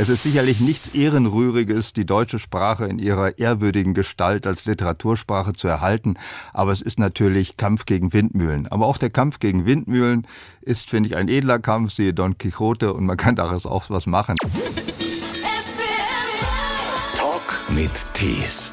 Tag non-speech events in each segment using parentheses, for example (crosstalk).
Es ist sicherlich nichts Ehrenrühriges, die deutsche Sprache in ihrer ehrwürdigen Gestalt als Literatursprache zu erhalten, aber es ist natürlich Kampf gegen Windmühlen. Aber auch der Kampf gegen Windmühlen ist, finde ich, ein edler Kampf, siehe Don Quixote, und man kann daraus auch was machen. Talk mit Tees.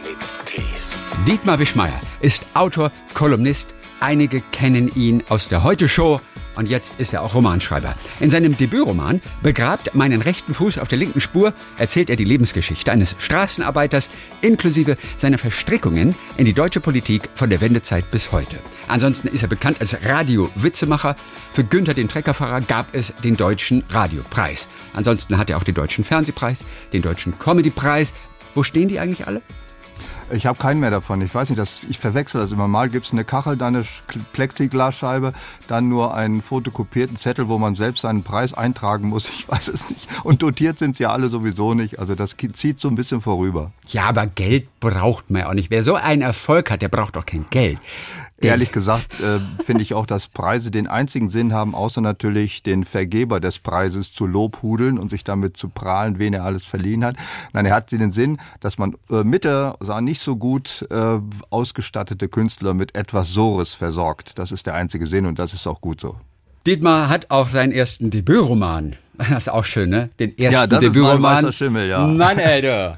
Dietmar Wischmeier ist Autor, Kolumnist. Einige kennen ihn aus der Heute-Show und jetzt ist er auch Romanschreiber. In seinem Debütroman Begrabt meinen rechten Fuß auf der linken Spur erzählt er die Lebensgeschichte eines Straßenarbeiters inklusive seiner Verstrickungen in die deutsche Politik von der Wendezeit bis heute. Ansonsten ist er bekannt als Radio-Witzemacher. Für Günther den Treckerfahrer gab es den Deutschen Radiopreis. Ansonsten hat er auch den Deutschen Fernsehpreis, den Deutschen Comedypreis. Wo stehen die eigentlich alle? Ich habe keinen mehr davon. Ich weiß nicht, das, ich verwechsel das immer mal. Gibt es eine Kachel, dann eine Plexiglasscheibe, dann nur einen fotokopierten Zettel, wo man selbst seinen Preis eintragen muss. (laughs) Ich weiß es nicht. Und dotiert sind sie alle sowieso nicht. Also das zieht so ein bisschen vorüber. Ja, aber Geld braucht man ja auch nicht. Wer so einen Erfolg hat, der braucht doch kein Geld. Ehrlich gesagt äh, finde ich auch, dass Preise den einzigen Sinn haben, außer natürlich den Vergeber des Preises zu lobhudeln und sich damit zu prahlen, wen er alles verliehen hat. Nein, er hat den Sinn, dass man äh, mit der sah nicht so gut äh, ausgestattete Künstler mit etwas Sores versorgt. Das ist der einzige Sinn und das ist auch gut so. Dietmar hat auch seinen ersten Debütroman. (laughs) Das ist auch schön, ne? Den ersten ja, das Debütroman. Ist mein Schimmel, ja. Mann, ey, du.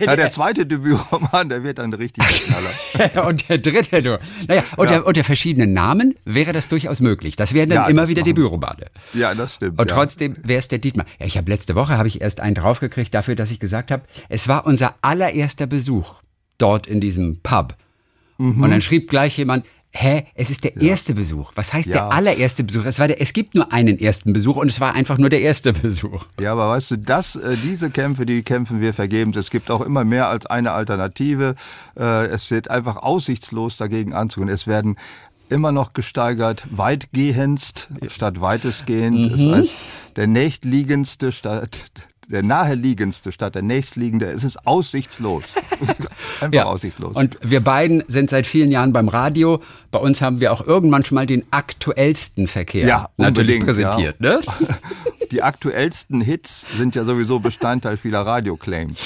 (laughs) ja, der zweite Debütroman, der wird dann richtig Knaller. (laughs) und der dritte, du. Naja, unter, ja. unter verschiedenen Namen wäre das durchaus möglich. Das wären dann ja, immer wieder. Debütromane. Ja, das stimmt. Und ja. trotzdem wäre es der Dietmar. Ja, ich habe letzte Woche habe ich erst einen draufgekriegt dafür, dass ich gesagt habe, es war unser allererster Besuch dort in diesem Pub. Mhm. Und dann schrieb gleich jemand, Hä? Es ist der ja. erste Besuch. Was heißt ja. der allererste Besuch? Es, war der, es gibt nur einen ersten Besuch und es war einfach nur der erste (laughs) Besuch. Ja, aber weißt du, das, äh, diese Kämpfe, die kämpfen wir vergebens. Es gibt auch immer mehr als eine Alternative. Äh, es wird einfach aussichtslos dagegen anzugehen. Es werden immer noch gesteigert, weitgehendst statt weitestgehend. Mhm. Das heißt, der nächstliegendste statt der naheliegendste statt der nächstliegende. Es ist aussichtslos. (laughs) Einfach ja. aussichtslos. Und wir beiden sind seit vielen Jahren beim Radio. Bei uns haben wir auch irgendwann schon mal den aktuellsten Verkehr ja, natürlich präsentiert. Ja. Ne? (laughs) Die aktuellsten Hits sind ja sowieso Bestandteil vieler Radioclaims.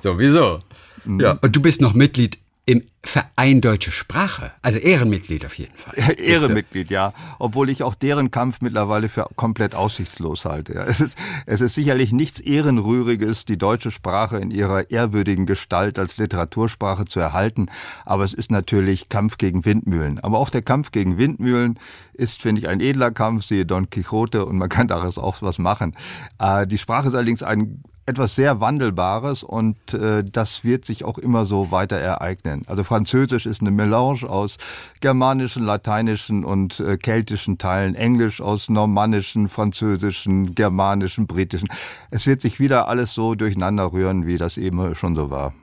Sowieso. Mhm. Ja, und du bist noch Mitglied im Verein Deutsche Sprache, also Ehrenmitglied auf jeden Fall. (laughs) Ehrenmitglied, ja. Obwohl ich auch deren Kampf mittlerweile für komplett aussichtslos halte. Es, ist, es ist sicherlich nichts Ehrenrühriges, die deutsche Sprache in ihrer ehrwürdigen Gestalt als Literatursprache zu erhalten. Aber es ist natürlich Kampf gegen Windmühlen. Aber auch der Kampf gegen Windmühlen ist, finde ich, ein edler Kampf, siehe Don Quixote, und man kann daraus auch was machen. Äh, die Sprache ist allerdings ein etwas sehr Wandelbares und äh, das wird sich auch immer so weiter ereignen. Also Französisch ist eine Melange aus germanischen, lateinischen und äh, keltischen Teilen, Englisch aus normannischen, französischen, germanischen, britischen. Es wird sich wieder alles so durcheinander rühren, wie das eben schon so war.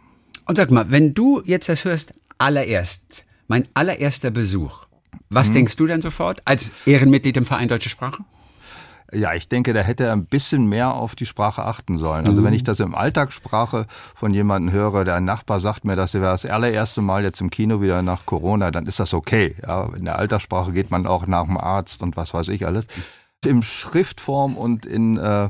Und sag mal, wenn du jetzt das hörst, allererst, mein allererster Besuch, was hm. denkst du denn sofort als Ehrenmitglied im Verein Deutsche Sprache? Ja, ich denke, da hätte er ein bisschen mehr auf die Sprache achten sollen. Also mhm. wenn ich das im Alltagssprache von jemandem höre, der ein Nachbar sagt mir, dass er das allererste Mal jetzt im Kino wieder nach Corona, dann ist das okay. Ja, in der Alltagssprache geht man auch nach dem Arzt und was weiß ich alles. Im Schriftform und in, äh,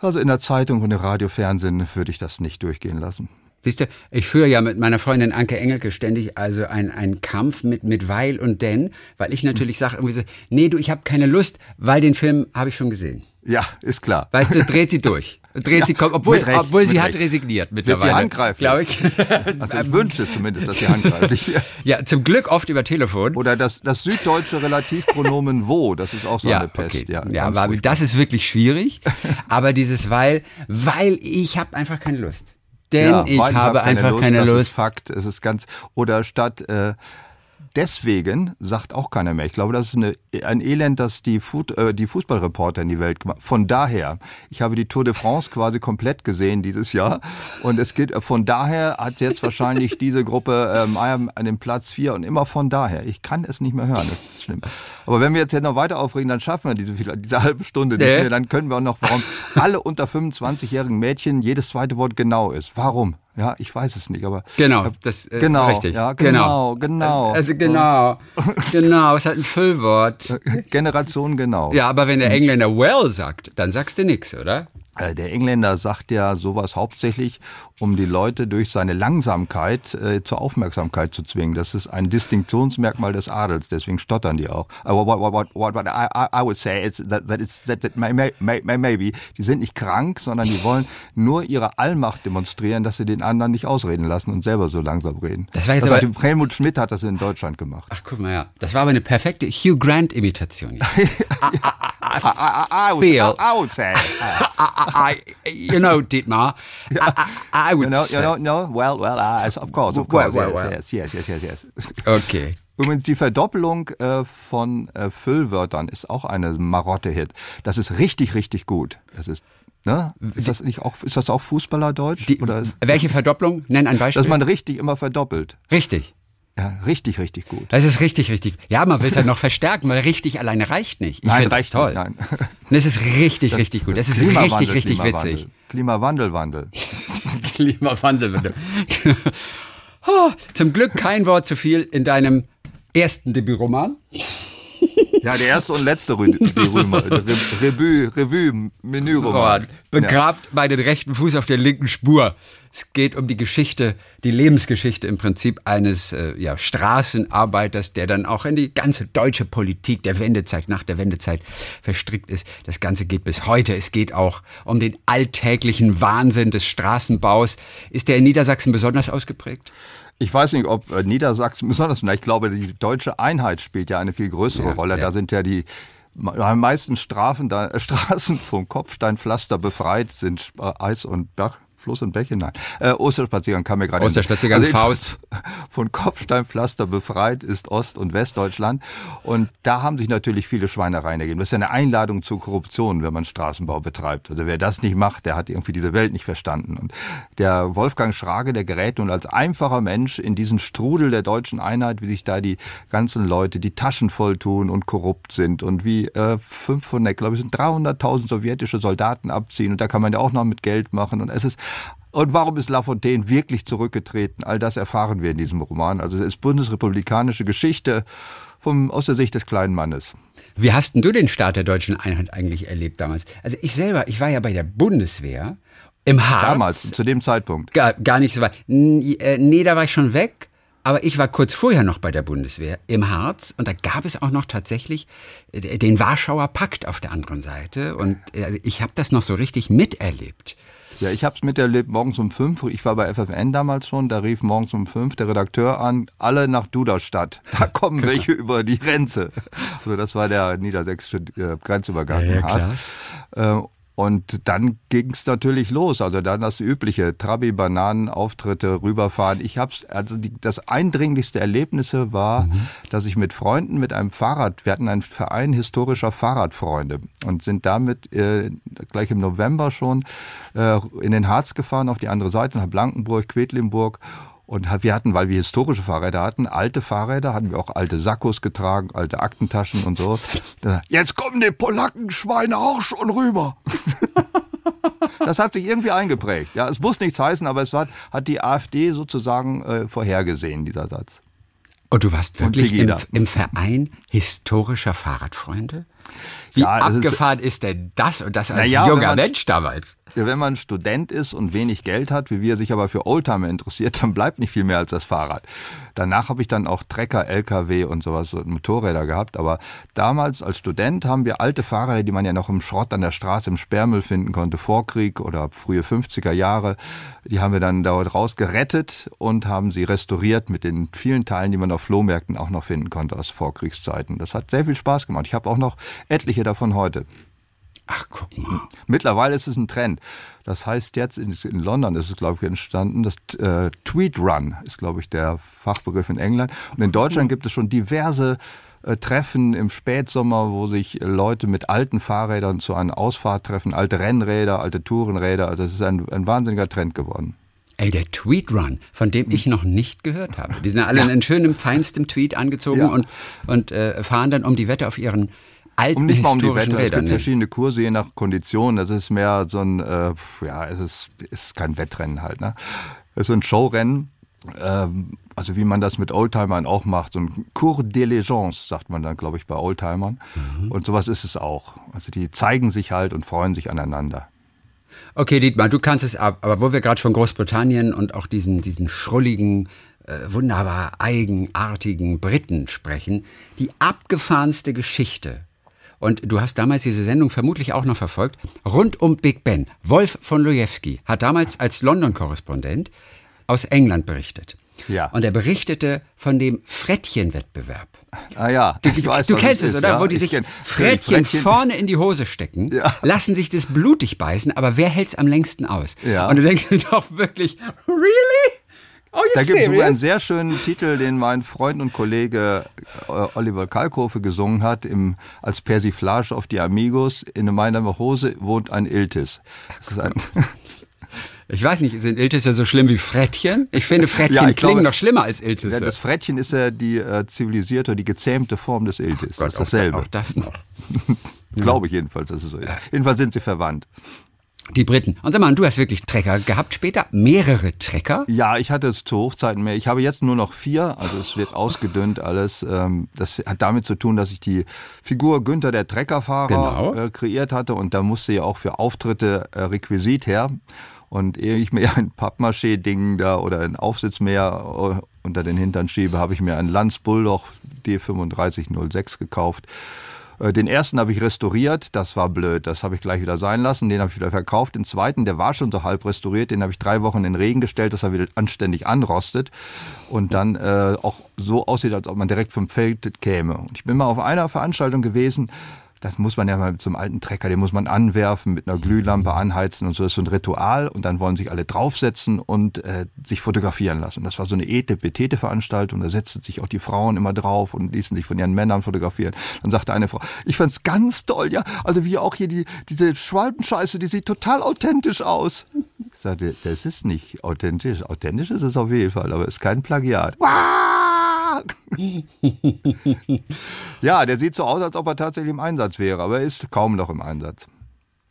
also in der Zeitung und im Radio, Fernsehen würde ich das nicht durchgehen lassen. Siehst du, ich führe ja mit meiner Freundin Anke Engelke ständig also einen Kampf mit, mit Weil und Denn, weil ich natürlich sage irgendwie so, nee, du, ich habe keine Lust, weil den Film habe ich schon gesehen. Ja, ist klar. Weißt du, dreht sie durch. Dreht ja, sie, obwohl, Recht, obwohl sie hat resigniert mittlerweile. Wird sie handgreifen? Glaube ich. (laughs) Also ich wünsche zumindest, dass sie handgreift. (laughs) ja, zum Glück oft über Telefon. Oder das, das süddeutsche Relativpronomen wo, das ist auch so ja, eine Pest. Okay. Ja, ja aber das ist wirklich schwierig. aber dieses weil, weil ich habe einfach keine Lust. Denn ja, ich habe keine einfach Lust, keine das Lust. Ist Fakt, es ist ganz oder statt äh, deswegen sagt auch keiner mehr. Ich glaube, das ist eine, ein Elend, das die, Food, äh, die Fußballreporter in die Welt gemacht Von daher, ich habe die Tour de France quasi komplett gesehen dieses Jahr. Und es geht, von daher hat jetzt wahrscheinlich (laughs) diese Gruppe ähm, an dem Platz vier und immer von daher. Ich kann es nicht mehr hören, das ist schlimm. Aber wenn wir jetzt noch weiter aufregen, dann schaffen wir diese, diese halbe Stunde nicht mehr. Dann können wir auch noch, warum alle unter 25-jährigen Mädchen jedes zweite Wort genau ist. Warum? Ja, ich weiß es nicht, aber. Genau, das äh, genau, richtig. Ja, genau, genau. genau. Also genau, genau, es ist halt ein Füllwort. (laughs) Generation genau. Ja, aber wenn der Engländer well sagt, dann sagst du nix, oder? Äh, der Engländer sagt ja sowas hauptsächlich, um die Leute durch seine Langsamkeit äh, zur Aufmerksamkeit zu zwingen. Das ist ein Distinktionsmerkmal des Adels, deswegen stottern die auch. Aber what, what, what, what I, I would say is that, that, it's, that, that may, may, may, maybe, die sind nicht krank, sondern die wollen nur ihre Allmacht demonstrieren, dass sie den anderen nicht ausreden lassen und selber so langsam reden. Das war jetzt das aber, hat, Helmut Schmidt hat das in Deutschland gemacht. Ach, guck mal, ja. Das war aber eine perfekte Hugh Grant-Imitation. (laughs) I, I, I, I, would, feel- I, I would say. (laughs) I, I, you know, Dietmar, I, I, I would You know, say. you know, no, well, well, uh, of course, of Well, course, well, yes, well. yes, yes, yes, yes, yes. Okay. (laughs) Übrigens, die Verdoppelung äh, von äh, Füllwörtern ist auch eine Marotte-Hit. Das ist richtig, richtig gut. Das ist, ne? Ist das nicht auch, ist das auch Fußballerdeutsch? Die, Oder, welche Verdopplung? Nenn ein Beispiel. dass man richtig immer verdoppelt. richtig. Ja, richtig, richtig gut. Das ist richtig, richtig. Ja, man will es halt noch verstärken, weil richtig alleine reicht nicht. Ich Nein, das reicht toll. nicht, nein. Und es ist richtig, richtig gut. Es ist richtig, richtig witzig. Klimawandel, Wandel. (laughs) Klimawandel, bitte. (laughs) Oh, Zum Glück kein Wort zu viel in deinem ersten Debütroman. Ja, der erste und letzte Rü Römer. (laughs) Re Revue, Revue. Oh, begrabt meinen rechten Fuß auf der linken Spur. Es geht um die Geschichte, die Lebensgeschichte im Prinzip eines äh, ja, Straßenarbeiters, der dann auch in die ganze deutsche Politik der Wendezeit, nach der Wendezeit verstrickt ist. Das Ganze geht bis heute. Es geht auch um den alltäglichen Wahnsinn des Straßenbaus. Ist der in Niedersachsen besonders ausgeprägt? Ich weiß nicht, ob äh, Niedersachsen (laughs) besonders, ich glaube, die deutsche Einheit spielt ja eine viel größere Ja, Rolle. ja. Da sind ja die am meisten Strafen, da, äh, (laughs) Straßen vom Kopfsteinpflaster befreit sind Sp- Eis und Bach. Fluss und Bäche, nein. Äh, Osterspaziergang kam mir gerade. in- Osterspaziergang, jedenfalls (laughs) Von Kopfsteinpflaster befreit ist Ost- und Westdeutschland. Und da haben sich natürlich viele Schweinereien ergeben. Das ist ja eine Einladung zur Korruption, wenn man Straßenbau betreibt. Also wer das nicht macht, der hat irgendwie diese Welt nicht verstanden. Und der Wolfgang Schrage, der gerät nun als einfacher Mensch in diesen Strudel der deutschen Einheit, wie sich da die ganzen Leute die Taschen voll tun und korrupt sind und wie äh, 500, glaube ich, sind 300.000 sowjetische Soldaten abziehen. Und da kann man ja auch noch mit Geld machen. Und es ist und warum ist Lafontaine wirklich zurückgetreten? All das erfahren wir in diesem Roman. Also es ist bundesrepublikanische Geschichte vom, aus der Sicht des kleinen Mannes. Wie hast denn du den Start der deutschen Einheit eigentlich erlebt damals? Also ich selber, ich war ja bei der Bundeswehr im Harz. Damals, zu dem Zeitpunkt. Gar, gar nicht so weit. Äh, Nee, da war ich schon weg. Aber ich war kurz vorher noch bei der Bundeswehr im Harz und da gab es auch noch tatsächlich äh, den Warschauer Pakt auf der anderen Seite und äh, ich habe das noch so richtig miterlebt. Ja, ich habe es miterlebt morgens um fünf. Ich war bei FFN damals schon. Da rief morgens um fünf der Redakteur an, alle nach Duderstadt. (laughs) Da kommen welche über die Grenze. Also das war der niedersächsische äh, Grenzübergang. Ja, ja, Harz. Äh, und dann ging es natürlich los. Also dann das übliche Trabi, Bananen, Auftritte, rüberfahren. Ich hab's, also die, das eindringlichste Erlebnisse war, dass ich mit Freunden mit einem Fahrrad, wir hatten einen Verein historischer Fahrradfreunde und sind damit äh, gleich im November schon äh, in den Harz gefahren, auf die andere Seite, nach Blankenburg, Quedlinburg. Und wir hatten, weil wir historische Fahrräder hatten, alte Fahrräder, hatten wir auch alte Sakkos getragen, alte Aktentaschen und so. Jetzt kommen die Polackenschweine auch schon rüber. (laughs) Das hat sich irgendwie eingeprägt. Ja, es muss nichts heißen, aber es hat, hat die AfD sozusagen äh, vorhergesehen, dieser Satz. Und du warst wirklich im, im Verein historischer Fahrradfreunde? Wie Ja, das ist- abgefahren ist, denn das und das als wenn junger Mensch damals? Ja, Wenn man Student ist und wenig Geld hat, wie wir, sich aber für Oldtimer interessiert, dann bleibt nicht viel mehr als das Fahrrad. Danach habe ich dann auch Trecker, LKW und sowas, so Motorräder gehabt. Aber damals als Student haben wir alte Fahrräder, die man ja noch im Schrott an der Straße im Sperrmüll finden konnte, Vorkrieg oder frühe 50er Jahre. Die haben wir dann dort rausgerettet und haben sie restauriert mit den vielen Teilen, die man auf Flohmärkten auch noch finden konnte aus Vorkriegszeiten. Das hat sehr viel Spaß gemacht. Ich habe auch noch etliche davon heute. Ach, guck mal. Mittlerweile ist es ein Trend. Das heißt jetzt in, in London ist es glaube ich entstanden. Das äh, Tweet Run ist glaube ich der Fachbegriff in England. Und in Deutschland gibt es schon diverse äh, Treffen im Spätsommer, wo sich Leute mit alten Fahrrädern zu einer Ausfahrt treffen, alte Rennräder, alte Tourenräder. Also es ist ein, ein wahnsinniger Trend geworden. Ey, der Tweet Run, von dem ich noch nicht gehört habe. Die sind ja alle in schönem, feinstem Tweet angezogen Ja. und, und äh, fahren dann um die Wette auf ihren alten Um nicht mal um die Wette. Es gibt verschiedene Kurse je nach Kondition. Das ist mehr so ein, äh, ja, es ist, ist kein Wettrennen halt. Ne? Es ist ein Showrennen. Ähm, also wie man das mit Oldtimern auch macht. So ein Cours d'Elegance, sagt man dann, glaube ich, bei Oldtimern. Und sowas ist es auch. Also die zeigen sich halt und freuen sich aneinander. Okay, Dietmar, du kannst es ab. Aber wo wir gerade von Großbritannien und auch diesen, diesen schrulligen, äh, wunderbar eigenartigen Briten sprechen, die abgefahrenste Geschichte und du hast damals diese Sendung vermutlich auch noch verfolgt, rund um Big Ben. Wolf von Lojewski hat damals als London-Korrespondent aus England berichtet. Ja. Und er berichtete von dem Frettchen-Wettbewerb. Ah ja, du, weiß, du kennst es, ist, oder? Ja, Wo die sich kenn, Frettchen, Frettchen, vorne in die Hose stecken, ja. lassen sich das blutig beißen, aber wer hält es am längsten aus? Ja. Und du denkst dir doch wirklich, really? Oh, da gibt es sogar einen sehr schönen Titel, den mein Freund und Kollege äh, Oliver Kalkofe gesungen hat, im, als Persiflage auf die Amigos. In meiner Hose wohnt ein Iltis. Ein (laughs) ich weiß nicht, sind Iltis ja so schlimm wie Frettchen? Ich finde, (laughs) Frettchen ja, ich klingen glaube, noch schlimmer als Iltis. Ja, das Frettchen ist ja die äh, zivilisierte, die gezähmte Form des Iltis. Gott, das ist dasselbe. Auch das noch. (laughs) glaube ich jedenfalls, dass es so ist. Jedenfalls sind sie verwandt. Die Briten. Und sag mal, du hast wirklich Trecker gehabt später? Mehrere Trecker? Ja, ich hatte es zu Hochzeiten mehr. Ich habe jetzt nur noch vier, also es wird ausgedünnt alles. Ähm, das hat damit zu tun, dass ich die Figur Günther der Treckerfahrer genau. Äh, kreiert hatte und da musste ja auch für Auftritte äh, Requisit her. Und ehe ich mir ein Pappmaché-Ding da oder ein Aufsitzmäher äh, unter den Hintern schiebe, habe ich mir einen Lanz Bulldog D3506 gekauft den ersten habe ich restauriert, das war blöd, das habe ich gleich wieder sein lassen, den habe ich wieder verkauft. Den zweiten, der war schon so halb restauriert, den habe ich drei Wochen in den Regen gestellt, dass er wieder anständig anrostet und dann äh, auch so aussieht, als ob man direkt vom Feld käme. Und ich bin mal auf einer Veranstaltung gewesen, das muss man ja mal zum alten Trecker, den muss man anwerfen, mit einer Glühlampe anheizen und so. Das ist so ein Ritual und dann wollen sich alle draufsetzen und äh, sich fotografieren lassen. Das war so eine Ete-Betete-Veranstaltung, da setzten sich auch die Frauen immer drauf und ließen sich von ihren Männern fotografieren. Dann sagte eine Frau, ich fand's ganz toll, ja, also wie auch hier die, diese Schwalbenscheiße, die sieht total authentisch aus. Ich sagte, das ist nicht authentisch. Authentisch ist es auf jeden Fall, aber es ist kein Plagiat. (laughs) ja, der sieht so aus, als ob er tatsächlich im Einsatz wäre, aber er ist kaum noch im Einsatz.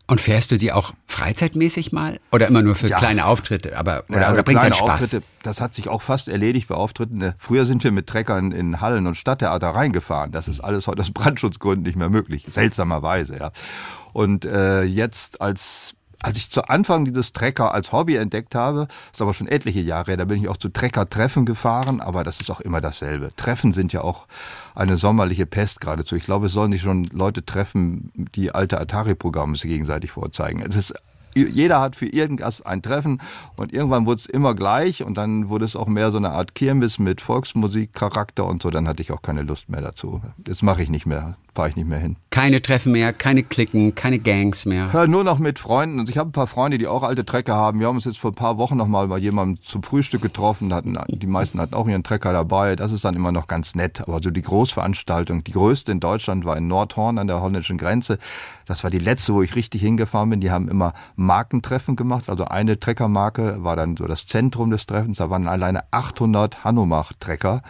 Und fährst du die auch freizeitmäßig mal? Oder immer nur für ja. kleine Auftritte? Aber, oder, ja, oder bringt kleine Spaß? Auftritte, das hat sich auch fast erledigt bei Auftritten. Früher sind wir mit Treckern in Hallen und Stadttheater reingefahren. Das ist alles heute aus Brandschutzgründen nicht mehr möglich. Seltsamerweise, ja. Und äh, jetzt als als ich zu Anfang dieses Trecker als Hobby entdeckt habe, ist aber schon etliche Jahre her, da bin ich auch zu Trecker-Treffen gefahren, aber das ist auch immer dasselbe. Treffen sind ja auch eine sommerliche Pest geradezu. Ich glaube, es sollen nicht schon Leute treffen, die alte Atari-Programme sich gegenseitig vorzeigen. Es ist jeder hat für irgendwas ein Treffen und irgendwann wurde es immer gleich und dann wurde es auch mehr so eine Art Kirmes mit Volksmusikcharakter und so, dann hatte ich auch keine Lust mehr dazu. Das mache ich nicht mehr fahre ich nicht mehr hin. Keine Treffen mehr, keine Klicken, keine Gangs mehr. Ja, nur noch mit Freunden. Und ich habe ein paar Freunde, die auch alte Trecker haben. Wir haben uns jetzt vor ein paar Wochen noch mal bei jemandem zum Frühstück getroffen. Hatten, die meisten hatten auch ihren Trecker dabei. Das ist dann immer noch ganz nett. Aber so die Großveranstaltung, die größte in Deutschland war in Nordhorn an der holländischen Grenze. Das war die letzte, wo ich richtig hingefahren bin. Die haben immer Markentreffen gemacht. Also eine Treckermarke war dann so das Zentrum des Treffens. Da waren alleine 800 Hanomach-Trecker.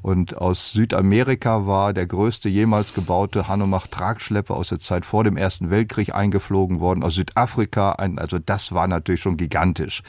Und aus Südamerika war der größte jemals gebaute Hanomach-Tragschlepper aus der Zeit vor dem Ersten Weltkrieg eingeflogen worden. Aus Südafrika, also das war natürlich schon gigantisch.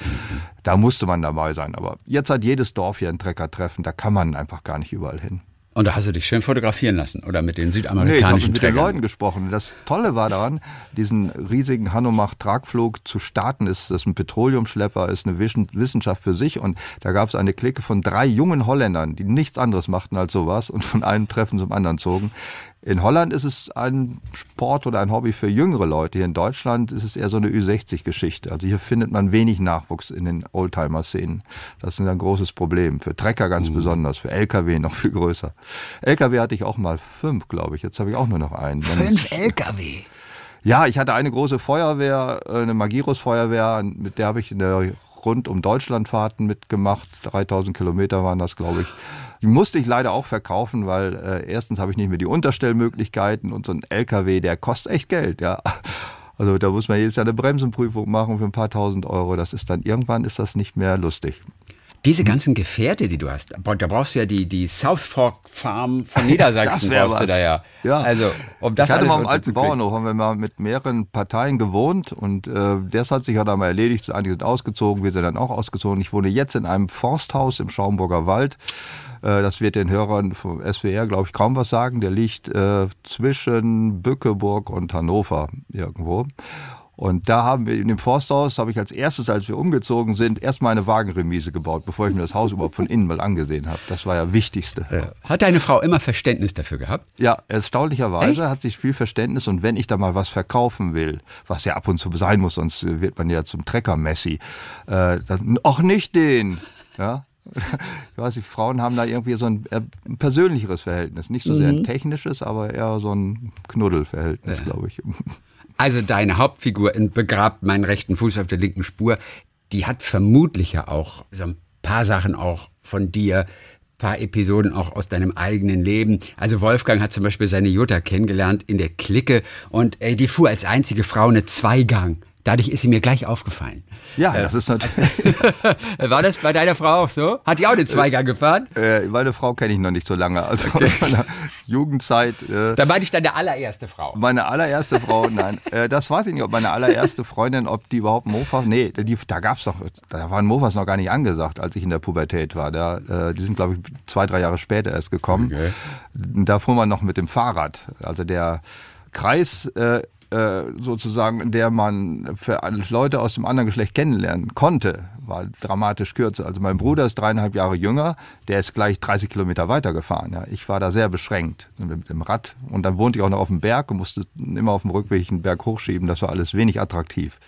Da musste man dabei sein. Aber jetzt hat jedes Dorf hier ein Treckertreffen. Da kann man einfach gar nicht überall hin. Und da hast du dich schön fotografieren lassen oder mit den südamerikanischen Nee, ich habe mit Trägern. den Leuten gesprochen. Das Tolle war daran, diesen riesigen Hanomach-Tragflug zu starten. Ist das ein Petroleumschlepper, ist eine Wissenschaft für sich. Und da gab es eine Clique von drei jungen Holländern, die nichts anderes machten als sowas und von einem Treffen zum anderen zogen. In Holland ist es ein Sport oder ein Hobby für jüngere Leute. Hier in Deutschland ist es eher so eine Ü60-Geschichte. Also hier findet man wenig Nachwuchs in den Oldtimer-Szenen. Das ist ein großes Problem. Für Trecker ganz mhm. besonders, für LKW noch viel größer. LKW hatte ich auch mal fünf, glaube ich. Jetzt habe ich auch nur noch einen. Fünf LKW? Ja, ich hatte eine große Feuerwehr, äh, eine Magirus-Feuerwehr, mit der habe ich in der rund um Deutschlandfahrten mitgemacht. 3000 Kilometer waren das, glaube ich. Die musste ich leider auch verkaufen, weil äh, erstens habe ich nicht mehr die Unterstellmöglichkeiten und so ein LKW, der kostet echt Geld, ja. Also da muss man jedes Jahr eine Bremsenprüfung machen für ein paar tausend Euro. Das ist dann irgendwann ist das nicht mehr lustig. Diese ganzen Gefährte, die du hast, da brauchst du ja die, die South Fork Farm von (laughs) Niedersachsen, das brauchst du da ja. ja. Also, um das ich hatte mal im alten Bauernhof, haben wir mal mit mehreren Parteien gewohnt und äh, das hat sich ja dann mal erledigt. Einige sind ausgezogen, wir sind dann auch ausgezogen. Ich wohne jetzt in einem Forsthaus im Schaumburger Wald. Äh, das wird den Hörern vom SWR, glaube ich, kaum was sagen. Der liegt äh, zwischen Bückeburg und Hannover irgendwo. Und da haben wir in dem Forsthaus, habe ich als erstes, als wir umgezogen sind, erstmal eine Wagenremise gebaut, bevor ich mir das Haus überhaupt von innen mal angesehen habe. Das war ja Wichtigste. Ja. Hat deine Frau immer Verständnis dafür gehabt? Ja, erstaunlicherweise Echt? hat sie viel Verständnis. Und wenn ich da mal was verkaufen will, was ja ab und zu sein muss, sonst wird man ja zum Trecker-Messi, äh, dann, auch nicht den. Ja, (laughs) ich weiß nicht, Frauen haben da irgendwie so ein, äh, ein persönlicheres Verhältnis. Nicht so sehr ein mhm. technisches, aber eher so ein Knuddelverhältnis, ja. glaube ich. (laughs) Also deine Hauptfigur in Begrabt meinen rechten Fuß auf der linken Spur, die hat vermutlich ja auch so ein paar Sachen auch von dir, paar Episoden auch aus deinem eigenen Leben. Also Wolfgang hat zum Beispiel seine Jutta kennengelernt in der Clique und ey, die fuhr als einzige Frau eine Zweigang. Dadurch ist sie mir gleich aufgefallen. Ja, das ist natürlich. (laughs) War das bei deiner Frau auch so? Hat die auch eine Zweigang gefahren? Äh, meine Frau kenne ich noch nicht so lange. Also okay. aus meiner Jugendzeit. Äh, da meine ich deine allererste Frau. Meine allererste Frau, nein. (laughs) Äh, das weiß ich nicht, ob meine allererste Freundin, ob die überhaupt Mofa. Nee, die, da gab's doch, da waren Mofas noch gar nicht angesagt, als ich in der Pubertät war. Da, äh, die sind, glaube ich, zwei, drei Jahre später erst gekommen. Okay. Da fuhr man noch mit dem Fahrrad. Also der Kreis äh, äh, sozusagen, in der man für Leute aus dem anderen Geschlecht kennenlernen konnte, war dramatisch kürzer. Also mein Bruder ist dreieinhalb Jahre jünger, der ist gleich 30 Kilometer weitergefahren. Ja. Ich war da sehr beschränkt mit dem Rad und dann wohnte ich auch noch auf dem Berg und musste immer auf dem Rückweg einen Berg hochschieben. Das war alles wenig attraktiv.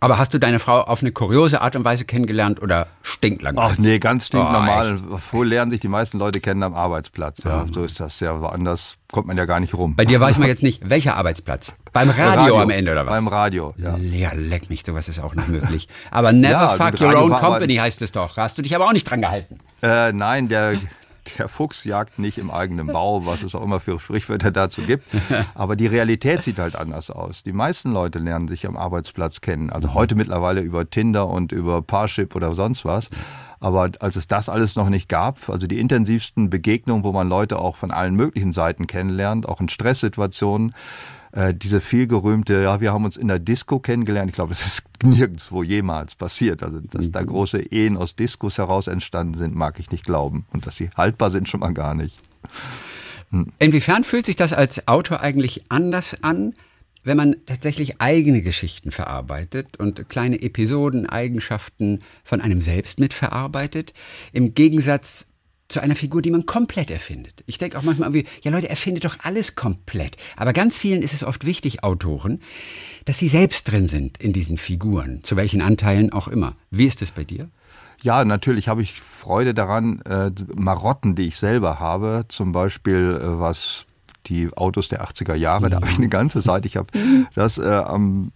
Aber hast du deine Frau auf eine kuriose Art und Weise kennengelernt oder stinklangweilig? Ach nee, ganz stinknormal. Oh, Wo lernen sich die meisten Leute kennen am Arbeitsplatz. Ja, so ist das ja. Woanders kommt man ja gar nicht rum. Bei dir weiß man jetzt nicht, welcher Arbeitsplatz? Beim Radio, Radio, am Ende oder was? Beim Radio, ja. Ja, leck mich, sowas ist auch nicht möglich. Aber never ja, fuck your own company heißt es doch. Hast du dich aber auch nicht dran gehalten? Äh, nein, der (laughs) der Fuchs jagt nicht im eigenen Bau, was es auch immer für Sprichwörter dazu gibt. Aber die Realität sieht halt anders aus. Die meisten Leute lernen sich am Arbeitsplatz kennen. Also heute mittlerweile über Tinder und über Parship oder sonst was. Aber als es das alles noch nicht gab, also die intensivsten Begegnungen, wo man Leute auch von allen möglichen Seiten kennenlernt, auch in Stresssituationen, äh, diese vielgerühmte, ja, wir haben uns in der Disco kennengelernt. Ich glaube, es ist (laughs) nirgendwo jemals passiert. Also, dass da mhm. große Ehen aus Diskos heraus entstanden sind, mag ich nicht glauben. Und dass sie haltbar sind, schon mal gar nicht. Hm. Inwiefern fühlt sich das als Autor eigentlich anders an, wenn man tatsächlich eigene Geschichten verarbeitet und kleine Episoden, Eigenschaften von einem selbst mitverarbeitet, im Gegensatz zu einer Figur, die man komplett erfindet. Ich denke auch manchmal, wie, ja Leute, erfindet doch alles komplett. Aber ganz vielen ist es oft wichtig, Autoren, dass sie selbst drin sind in diesen Figuren, zu welchen Anteilen auch immer. Wie ist es bei dir? Ja, natürlich habe ich Freude daran, äh, Marotten, die ich selber habe, zum Beispiel äh, was die Autos der 80er Jahre, da habe ich eine ganze Seite. Ich habe das äh, am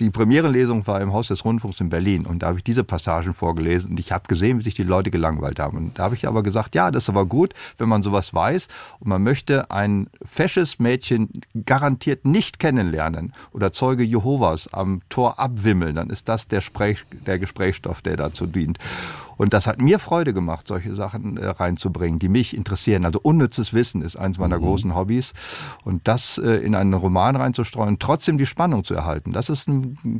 die Premierenlesung war im Haus des Rundfunks in Berlin und da habe ich diese Passagen vorgelesen und ich habe gesehen, wie sich die Leute gelangweilt haben. Und da habe ich aber gesagt, ja, das ist aber gut, wenn man sowas weiß und man möchte ein fesches Mädchen garantiert nicht kennenlernen oder Zeuge Jehovas am Tor abwimmeln, dann ist das der, Sprech, der Gesprächsstoff, der dazu dient. Und das hat mir Freude gemacht, solche Sachen äh, reinzubringen, die mich interessieren. Also unnützes Wissen ist eins meiner mhm. großen Hobbys. Und das äh, in einen Roman reinzustreuen, trotzdem die Spannung zu erhalten, das ist ein,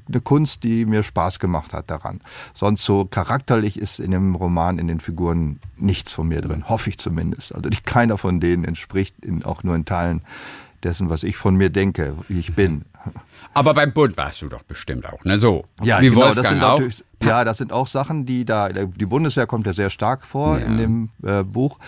eine Kunst, die mir Spaß gemacht hat daran. Sonst so charakterlich ist in dem Roman, in den Figuren nichts von mir drin, hoffe ich zumindest. Also nicht keiner von denen entspricht in, auch nur in Teilen dessen, was ich von mir denke, wie ich bin. Aber beim Bund warst du doch bestimmt auch, ne? So. Ja, wie genau, Wolfgang das sind auch. natürlich, ja, das sind auch Sachen, die da, die Bundeswehr kommt ja sehr stark vor ja. in dem äh, Buch.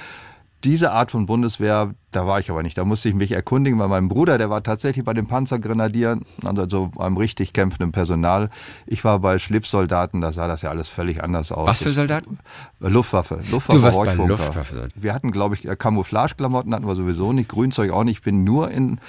Diese Art von Bundeswehr, da war ich aber nicht. Da musste ich mich erkundigen, weil mein Bruder, der war tatsächlich bei den Panzergrenadieren, also einem richtig kämpfenden Personal. Ich war bei Schlipsoldaten, da sah das ja alles völlig anders aus. Was für Soldaten? Luftwaffe. Luftwaffe, du warst bei Luftwaffe. Wir hatten, glaube ich, Camouflageklamotten hatten wir sowieso nicht, Grünzeug auch nicht. Ich bin nur in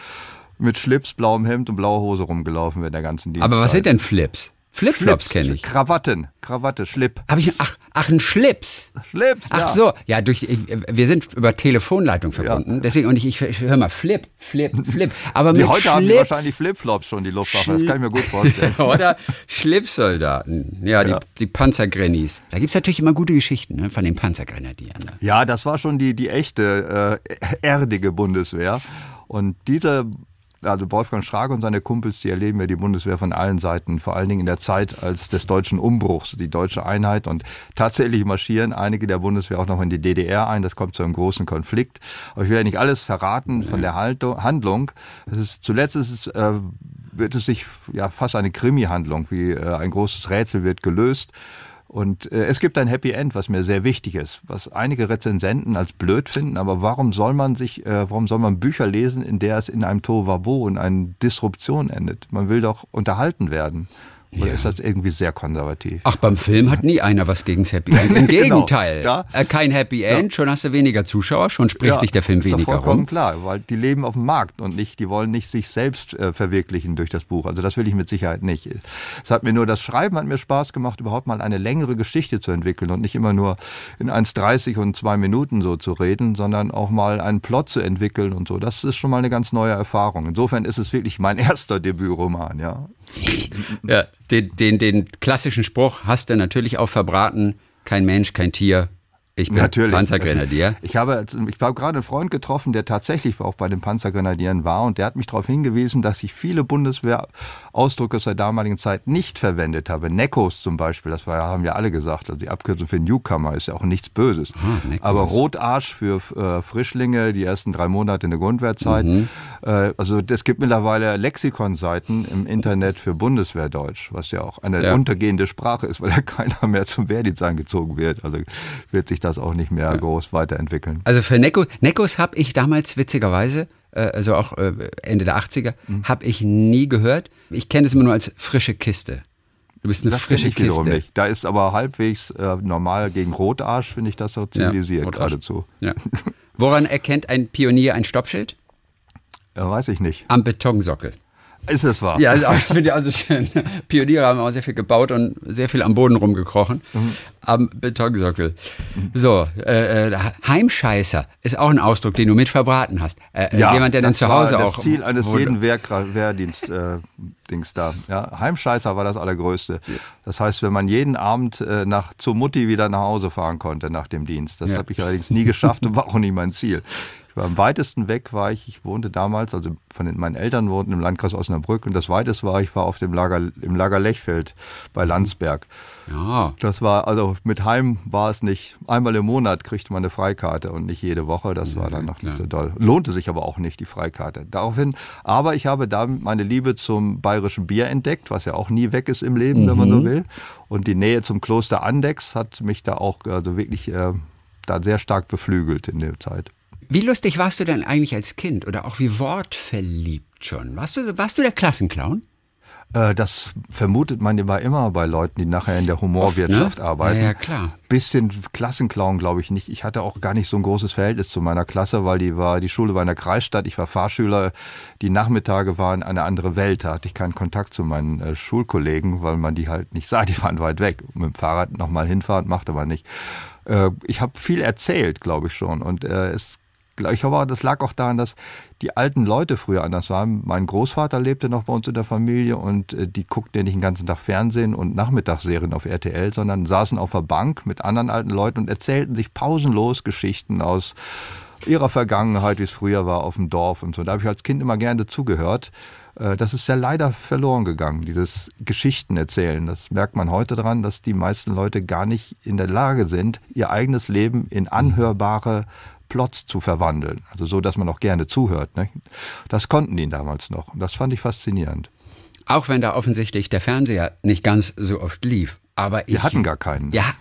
mit Schlips, blauem Hemd und blauer Hose rumgelaufen während der ganzen Dienstzeit. Aber was sind denn Flips? Flipflops kenne ich. Krawatten, Krawatte, Schlip. Hab ich, ach, ach, ein Schlips. Schlips, Ach ja. so, ja, durch, wir sind über Telefonleitung verbunden. Ja. Deswegen, und ich, ich, ich höre mal Flip, Flip, Flip. (laughs) Aber die mit heute Schlips, haben die wahrscheinlich Flipflops schon, die Luftwaffe. Das kann ich mir gut vorstellen. (laughs) Oder Schlipssoldaten. Ja, die, ja. die Panzergrennies. Da gibt's natürlich immer gute Geschichten ne, von den Panzergrenadieren. Ja, das war schon die, die echte, äh, erdige Bundeswehr. Und diese also Wolfgang Schrage und seine Kumpels, die erleben ja die Bundeswehr von allen Seiten, vor allen Dingen in der Zeit als des deutschen Umbruchs, die deutsche Einheit und tatsächlich marschieren einige der Bundeswehr auch noch in die DDR ein. Das kommt zu einem großen Konflikt. Aber ich will ja nicht alles verraten von der Handlung. Es ist, zuletzt ist es äh, wird es sich ja fast eine Krimi-Handlung, wie äh, ein großes Rätsel wird gelöst. Und äh, es gibt ein Happy End, was mir sehr wichtig ist, was einige Rezensenten als blöd finden. Aber warum soll man sich, äh, warum soll man Bücher lesen, in der es in einem Tohuwabohu und einer Disruption endet? Man will doch unterhalten werden. Oder ja. ist das irgendwie sehr konservativ? Ach, beim Film hat nie einer was gegen das Happy End. (laughs) Im genau. Gegenteil. Da, äh, kein Happy End, ja. schon hast du weniger Zuschauer, schon spricht ja, sich der Film ist weniger vollkommen rum. klar, weil die leben auf dem Markt und nicht, die wollen nicht sich selbst äh, verwirklichen durch das Buch. Also das will ich mit Sicherheit nicht. Es hat mir nur das Schreiben hat mir Spaß gemacht, überhaupt mal eine längere Geschichte zu entwickeln und nicht immer nur in 1,30 und zwei Minuten so zu reden, sondern auch mal einen Plot zu entwickeln und so. Das ist schon mal eine ganz neue Erfahrung. Insofern ist es wirklich mein (laughs) erster Debütroman, ja. Ja, den, den, den klassischen Spruch hast du natürlich auch verbraten. Kein Mensch, kein Tier, ich bin Natürlich. Panzergrenadier. (laughs) Ich habe, ich habe gerade einen Freund getroffen, der tatsächlich auch bei den Panzergrenadieren war und der hat mich darauf hingewiesen, dass ich viele Bundeswehrausdrücke aus der damaligen Zeit nicht verwendet habe. Neckos zum Beispiel, das war, haben ja alle gesagt, also die Abkürzung für Newcomer ist ja auch nichts Böses. Ah, Aber Rotarsch für äh, Frischlinge, die ersten drei Monate in der Grundwehrzeit. Mhm. Äh, also es gibt mittlerweile Lexikonseiten im Internet für Bundeswehrdeutsch, was ja auch eine ja. untergehende Sprache ist, weil ja (laughs) keiner mehr zum Wehrdienst eingezogen wird. Also wird sich das auch nicht mehr ja. groß weiterentwickeln. Also für Neko, Nekos habe ich damals witzigerweise, äh, also auch äh, Ende der 80er, mhm. habe ich nie gehört. Ich kenne es immer nur als frische Kiste. Du bist eine das frische ich Kiste. Nicht. Da ist aber halbwegs äh, normal gegen Rotarsch, finde ich das so zivilisiert ja, geradezu. Ja. (laughs) Woran erkennt ein Pionier ein Stoppschild? Äh, weiß ich nicht. Am Betonsockel. Ist es wahr? Ja, also, ich finde also schön. Pioniere haben auch sehr viel gebaut und sehr viel am Boden rumgekrochen. Mhm. Am Betonsockel. So, äh, äh, Heimscheißer ist auch ein Ausdruck, den du mit verbraten hast. Äh, äh ja, jemand, der dann zu Hause war auch. Das Ziel eines jeden Wehr, Wehrdienst. Äh, da. Ja, Heimscheißer war das allergrößte. Das heißt, wenn man jeden Abend äh, nach zur Mutti wieder nach Hause fahren konnte nach dem Dienst. Das ja. habe ich allerdings nie geschafft und war auch nicht mein Ziel. Ich war am weitesten weg, war ich, ich wohnte damals, also von den, meinen Eltern wohnten im Landkreis Osnabrück und das weiteste war, ich war auf dem Lager, im Lager Lechfeld bei Landsberg. Ja. Das war, also mit Heim war es nicht, einmal im Monat kriegte man eine Freikarte und nicht jede Woche, das war dann noch klar. nicht so doll. Lohnte sich aber auch nicht, die Freikarte. Daraufhin, aber ich habe da meine Liebe zum bayerischen Bier entdeckt, was ja auch nie weg ist im Leben, mhm. wenn man so mhm. will. Und die Nähe zum Kloster Andex hat mich da auch, also wirklich, äh, da sehr stark beflügelt in der Zeit. Wie lustig warst du denn eigentlich als Kind oder auch wie wortverliebt schon? Warst du, warst du der Klassenclown? Äh, das vermutet man immer immer bei Leuten, die nachher in der Humorwirtschaft Oft, ne? arbeiten. Ja, ja, klar. Bisschen Klassenclown, glaube ich nicht. Ich hatte auch gar nicht so ein großes Verhältnis zu meiner Klasse, weil die war, die Schule war in der Kreisstadt. Ich war Fahrschüler. Die Nachmittage waren eine andere Welt. Da hatte ich keinen Kontakt zu meinen äh, Schulkollegen, weil man die halt nicht sah. Die waren weit weg. Mit dem Fahrrad nochmal hinfahren machte man nicht. Äh, ich habe viel erzählt, glaube ich schon. Und äh, es ich hoffe, das lag auch daran, dass die alten Leute früher anders waren. Mein Großvater lebte noch bei uns in der Familie und äh, die guckten ja nicht den ganzen Tag Fernsehen und Nachmittagsserien auf RTL, sondern saßen auf der Bank mit anderen alten Leuten und erzählten sich pausenlos Geschichten aus ihrer Vergangenheit, wie es früher war auf dem Dorf und so. Da habe ich als Kind immer gerne zugehört. Äh, das ist ja leider verloren gegangen, dieses Geschichten erzählen. Das merkt man heute dran, dass die meisten Leute gar nicht in der Lage sind, ihr eigenes Leben in anhörbare Plots zu verwandeln. Also so, dass man auch gerne zuhört. Ne? Das konnten die damals noch. Und das fand ich faszinierend. Auch wenn da offensichtlich der Fernseher nicht ganz so oft lief. Aber ich, Wir hatten gar keinen. Ja.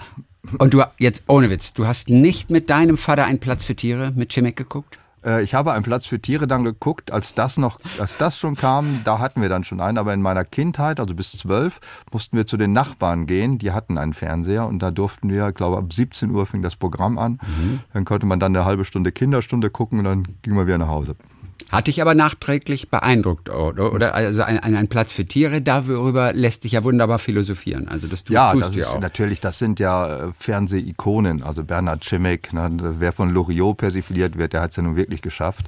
Und du, jetzt ohne Witz, du hast nicht mit deinem Vater einen Platz für Tiere mit Chimek geguckt? Äh, ich habe einen Platz für Tiere dann geguckt, als das noch, als das schon kam, da hatten wir dann schon einen. Aber in meiner Kindheit, also bis zwölf, mussten wir zu den Nachbarn gehen. Die hatten einen Fernseher und da durften wir, glaube ab 17 Uhr fing das Programm an. Mhm. Dann konnte man dann eine halbe Stunde Kinderstunde gucken und dann ging man wieder nach Hause. Hat dich aber nachträglich beeindruckt, oder? oder also ein, ein, Platz für Tiere, darüber lässt sich ja wunderbar philosophieren. Also das tust, ja, tust das ist auch. natürlich, das sind ja äh, Fernsehikonen. Also Bernhard Cimic, ne, wer von Loriot persifliert wird, der hat es ja nun wirklich geschafft.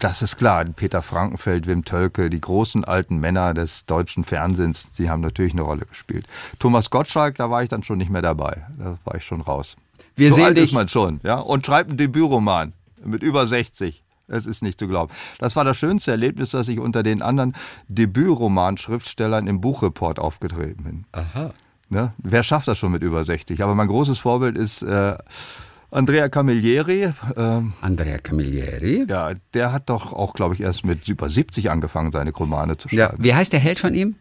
Das ist klar. Peter Frankenfeld, Wim Tölke, die großen alten Männer des deutschen Fernsehens, die haben natürlich eine Rolle gespielt. Thomas Gottschalk, da war ich dann schon nicht mehr dabei. Da war ich schon raus. Wir so sehen alt dich. ist man schon, ja. Und schreibt einen Debütroman mit über 60. Es ist nicht zu glauben. Das war das schönste Erlebnis, dass ich unter den anderen Debütroman-Schriftstellern im Buchreport aufgetreten bin. Aha. Ne? Wer schafft das schon mit über 60? Aber mein großes Vorbild ist äh, Andrea Camilleri. Ähm, Andrea Camilleri? Ja, der hat doch auch, glaube ich, erst mit über 70 angefangen, seine Romane zu schreiben. Ja, wie heißt der Held von ihm?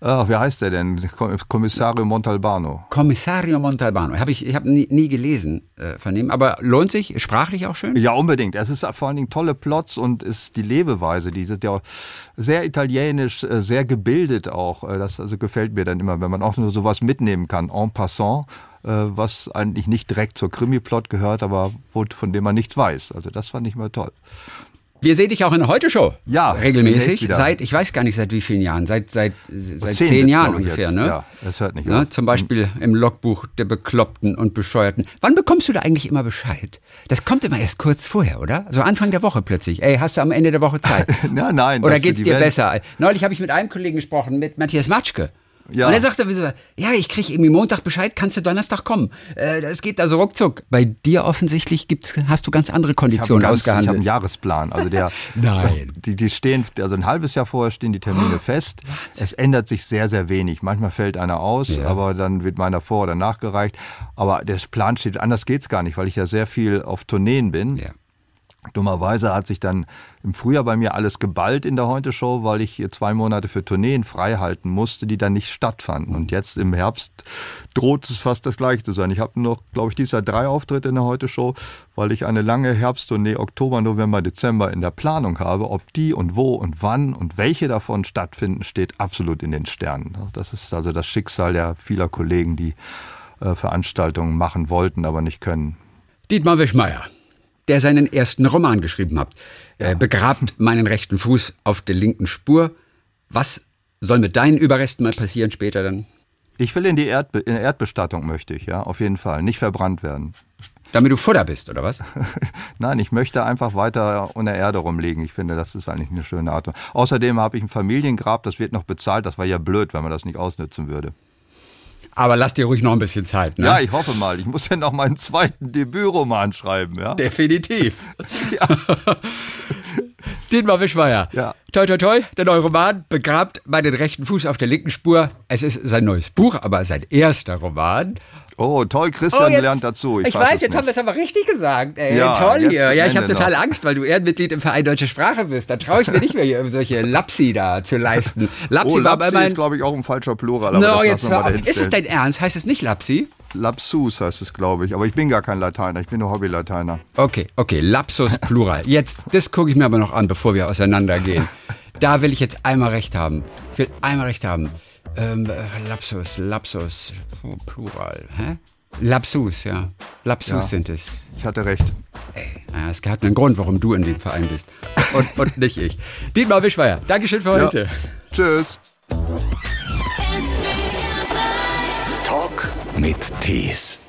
Ach, wie heißt der denn? Kommissario Montalbano. Kommissario Montalbano. Hab ich ich habe nie, nie, gelesen äh, von ihm, aber lohnt sich? Sprachlich auch schön? Ja, unbedingt. Es ist vor allen Dingen tolle Plots und ist die Lebeweise, die ist ja sehr italienisch, äh, sehr gebildet auch. Äh, das also gefällt mir dann immer, wenn man auch nur sowas mitnehmen kann, en passant äh, was eigentlich nicht direkt zur Krimi-Plot gehört, aber von dem man nichts weiß. Also das fand ich mal toll. Wir sehen dich auch in der Heute-Show. Ja. Regelmäßig. Seit, ich weiß gar nicht seit wie vielen Jahren. Seit, seit, seit zehn, zehn Jahren ungefähr, ne? Ja, das hört nicht ne? auf. Zum Beispiel im Logbuch der Bekloppten und Bescheuerten. Wann bekommst du da eigentlich immer Bescheid? Das kommt immer erst kurz vorher, oder? So Anfang der Woche plötzlich. Ey, hast du am Ende der Woche Zeit? (laughs) ja, nein. Oder geht's dir besser? Neulich habe ich mit einem Kollegen gesprochen, mit Matthias Matschke. Ja. Und er sagte, ja, ich kriege irgendwie Montag Bescheid, kannst du Donnerstag kommen. Äh, das geht also ruckzuck. Bei dir offensichtlich gibt's, hast du ganz andere Konditionen ich ganz, ausgehandelt. Ich habe einen Jahresplan. Also der, (laughs) Nein. Die, die stehen, also ein halbes Jahr vorher stehen die Termine (gasps) fest. Wahnsinn. Es ändert sich sehr, sehr wenig. Manchmal fällt einer aus, ja. aber dann wird meiner vor- oder nachgereicht. Aber der Plan steht, anders geht's gar nicht, weil ich ja sehr viel auf Tourneen bin. Ja. Dummerweise hat sich dann im Frühjahr bei mir alles geballt in der Heute-Show, weil ich zwei Monate für Tourneen frei halten musste, die dann nicht stattfanden. Und jetzt im Herbst droht es fast das gleiche zu sein. Ich habe noch, glaube ich, dieses Jahr drei Auftritte in der Heute-Show, weil ich eine lange Herbsttournee Oktober, November, Dezember in der Planung habe. Ob die und wo und wann und welche davon stattfinden, steht absolut in den Sternen. Das ist also das Schicksal der vieler Kollegen, die äh, Veranstaltungen machen wollten, aber nicht können. Dietmar Wischmeier der seinen ersten Roman geschrieben hat. Ja. Begrabt (laughs) meinen rechten Fuß auf der linken Spur. Was soll mit deinen Überresten mal passieren später dann? Ich will in die Erdbe in Erdbestattung, möchte ich, ja, auf jeden Fall. Nicht verbrannt werden. Damit du Futter bist, oder was? (laughs) Nein, ich möchte einfach weiter unter Erde rumliegen. Ich finde, das ist eigentlich eine schöne Art. Außerdem habe ich ein Familiengrab, das wird noch bezahlt. Das war ja blöd, wenn man das nicht ausnützen würde. Aber lass dir ruhig noch ein bisschen Zeit. Ne? Ja, ich hoffe mal. Ich muss ja noch meinen zweiten Debütroman schreiben. Ja? Definitiv. (laughs) ja. (laughs) Dietmar Wischmeier. Ja. Toi, toi, toi. Der neue Roman begrabt meinen rechten Fuß auf der linken Spur. Es ist sein neues Buch, aber sein erster Roman. Oh, toll, Christian oh, jetzt, lernt dazu. Ich, ich weiß, jetzt nicht. haben wir es aber richtig gesagt. Ey, ja, toll hier. Ja, ich habe total noch. Angst, weil du Ehrenmitglied im Verein Deutsche Sprache bist. Da traue ich mir nicht mehr, hier solche Lapsi da zu leisten. (laughs) Lapsi, oh, war Lapsi ist, glaube ich, auch ein falscher Plural. Aber no, jetzt hör Ist es dein Ernst? Heißt es nicht Lapsi? Lapsus heißt es, glaube ich. Aber ich bin gar kein Lateiner, ich bin nur Hobby-Lateiner. Okay, okay, Lapsus Plural. Jetzt, das gucke ich mir aber noch an, bevor wir auseinandergehen. (laughs) Da will ich jetzt einmal recht haben. Ich will einmal recht haben. Ähm, Lapsus, Lapsus, Plural. Hä? Lapsus, ja. Lapsus ja, sind es. Ich hatte recht. Ey, naja, es hat einen Grund, warum du in dem Verein bist. Und, und nicht ich. (laughs) Dietmar Wischmeier, Dankeschön für heute. Ja. Tschüss. Talk mit Tees.